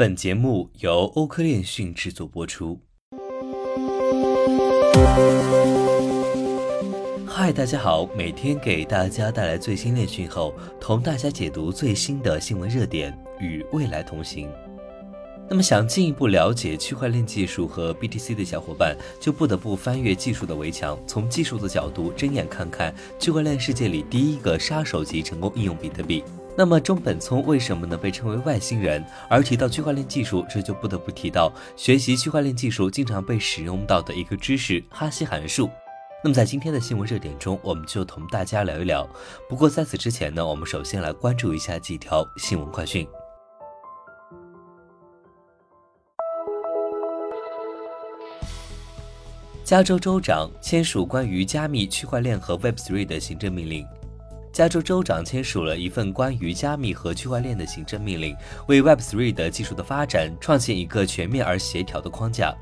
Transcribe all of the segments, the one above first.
本节目由欧科链讯制作播出。嗨，大家好，每天给大家带来最新链讯后，同大家解读最新的新闻热点，与未来同行。那么，想进一步了解区块链技术和 BTC 的小伙伴，就不得不翻越技术的围墙，从技术的角度睁眼看看区块链世界里第一个杀手级成功应用比特币。那么中本聪为什么呢被称为外星人？而提到区块链技术，这就不得不提到学习区块链技术经常被使用到的一个知识——哈希函数。那么在今天的新闻热点中，我们就同大家聊一聊。不过在此之前呢，我们首先来关注一下几条新闻快讯。加州州长签署关于加密区块链和 Web3 的行政命令。加州州长签署了一份关于加密和区块链的行政命令，为 Web3 的技术的发展创建一个全面而协调的框架。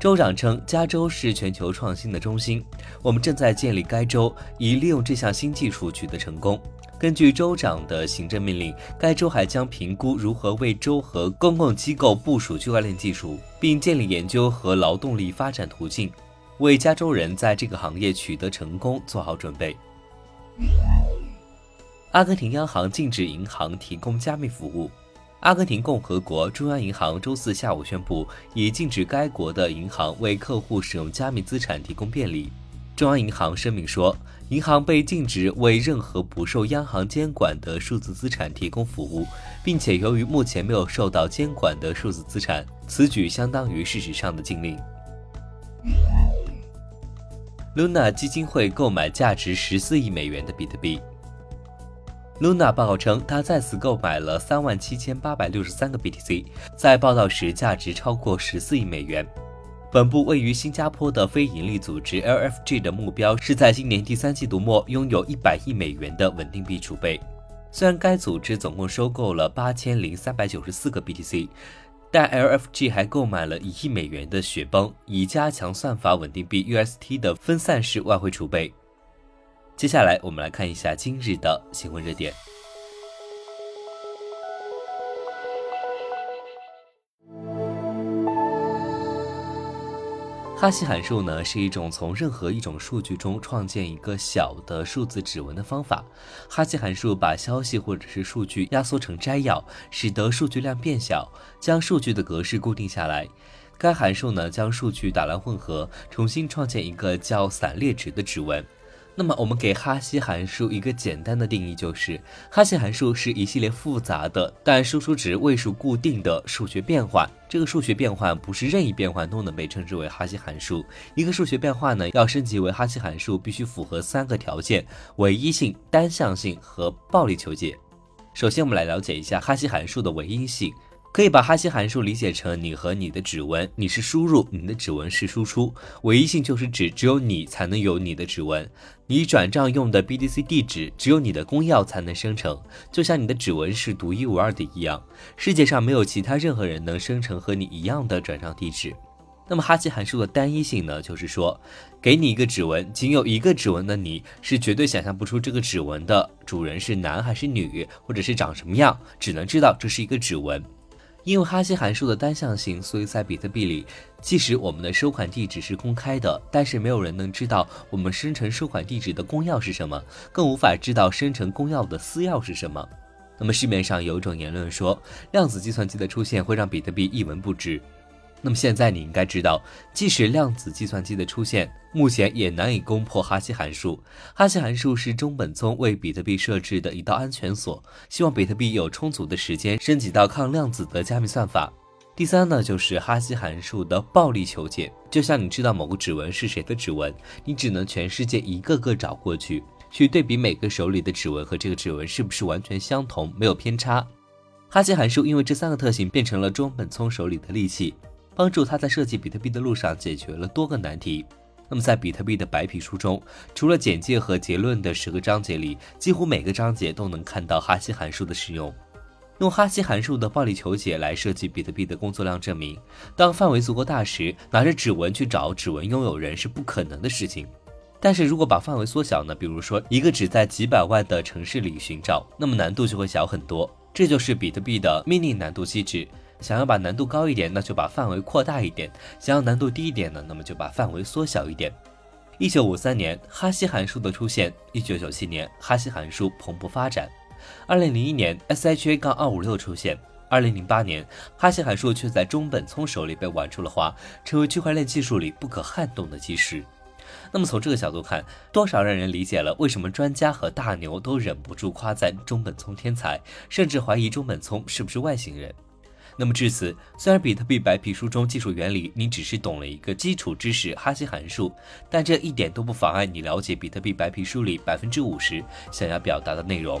州长称，加州是全球创新的中心，我们正在建立该州，以利用这项新技术取得成功。根据州长的行政命令，该州还将评估如何为州和公共机构部署区块链技术，并建立研究和劳动力发展途径，为加州人在这个行业取得成功做好准备。阿根廷央行禁止银行提供加密服务。阿根廷共和国中央银行周四下午宣布，已禁止该国的银行为客户使用加密资产提供便利。中央银行声明说，银行被禁止为任何不受央行监管的数字资产提供服务，并且由于目前没有受到监管的数字资产，此举相当于事实上的禁令。Luna 基金会购买价值十四亿美元的比特币。Luna 报告称，他再次购买了三万七千八百六十三个 BTC，在报道时价值超过十四亿美元。本部位于新加坡的非营利组织 LFG 的目标是在今年第三季度末拥有一百亿美元的稳定币储备。虽然该组织总共收购了八千零三百九十四个 BTC，但 LFG 还购买了一亿美元的雪崩，以加强算法稳定币 UST 的分散式外汇储备。接下来，我们来看一下今日的新闻热点。哈希函数呢，是一种从任何一种数据中创建一个小的数字指纹的方法。哈希函数把消息或者是数据压缩成摘要，使得数据量变小，将数据的格式固定下来。该函数呢，将数据打乱混合，重新创建一个叫散列值的指纹。那么，我们给哈希函数一个简单的定义，就是哈希函数是一系列复杂的但输出值位数固定的数学变换。这个数学变换不是任意变换都能被称之为哈希函数。一个数学变换呢，要升级为哈希函数，必须符合三个条件：唯一性、单向性和暴力求解。首先，我们来了解一下哈希函数的唯一性。可以把哈希函数理解成你和你的指纹，你是输入，你的指纹是输出。唯一性就是指只有你才能有你的指纹，你转账用的 BTC 地址只有你的公钥才能生成，就像你的指纹是独一无二的一样，世界上没有其他任何人能生成和你一样的转账地址。那么哈希函数的单一性呢？就是说，给你一个指纹，仅有一个指纹的你是绝对想象不出这个指纹的主人是男还是女，或者是长什么样，只能知道这是一个指纹。因为哈希函数的单向性，所以在比特币里，即使我们的收款地址是公开的，但是没有人能知道我们生成收款地址的公钥是什么，更无法知道生成公钥的私钥是什么。那么市面上有一种言论说，量子计算机的出现会让比特币一文不值。那么现在你应该知道，即使量子计算机的出现，目前也难以攻破哈希函数。哈希函数是中本聪为比特币设置的一道安全锁，希望比特币有充足的时间升级到抗量子的加密算法。第三呢，就是哈希函数的暴力求解。就像你知道某个指纹是谁的指纹，你只能全世界一个个找过去，去对比每个手里的指纹和这个指纹是不是完全相同，没有偏差。哈希函数因为这三个特性，变成了中本聪手里的利器。帮助他在设计比特币的路上解决了多个难题。那么，在比特币的白皮书中，除了简介和结论的十个章节里，几乎每个章节都能看到哈希函数的使用。用哈希函数的暴力求解来设计比特币的工作量证明，当范围足够大时，拿着指纹去找指纹拥有人是不可能的事情。但是如果把范围缩小呢？比如说一个只在几百万的城市里寻找，那么难度就会小很多。这就是比特币的命令难度机制。想要把难度高一点，那就把范围扩大一点；想要难度低一点呢，那么就把范围缩小一点。一九五三年，哈希函数的出现；一九九七年，哈希函数蓬勃发展；二零零一年，SHA- 杠二五六出现；二零零八年，哈希函数却在中本聪手里被玩出了花，成为区块链技术里不可撼动的基石。那么从这个角度看，多少让人理解了为什么专家和大牛都忍不住夸赞中本聪天才，甚至怀疑中本聪是不是外星人。那么至此，虽然比特币白皮书中技术原理你只是懂了一个基础知识哈希函数，但这一点都不妨碍你了解比特币白皮书里百分之五十想要表达的内容。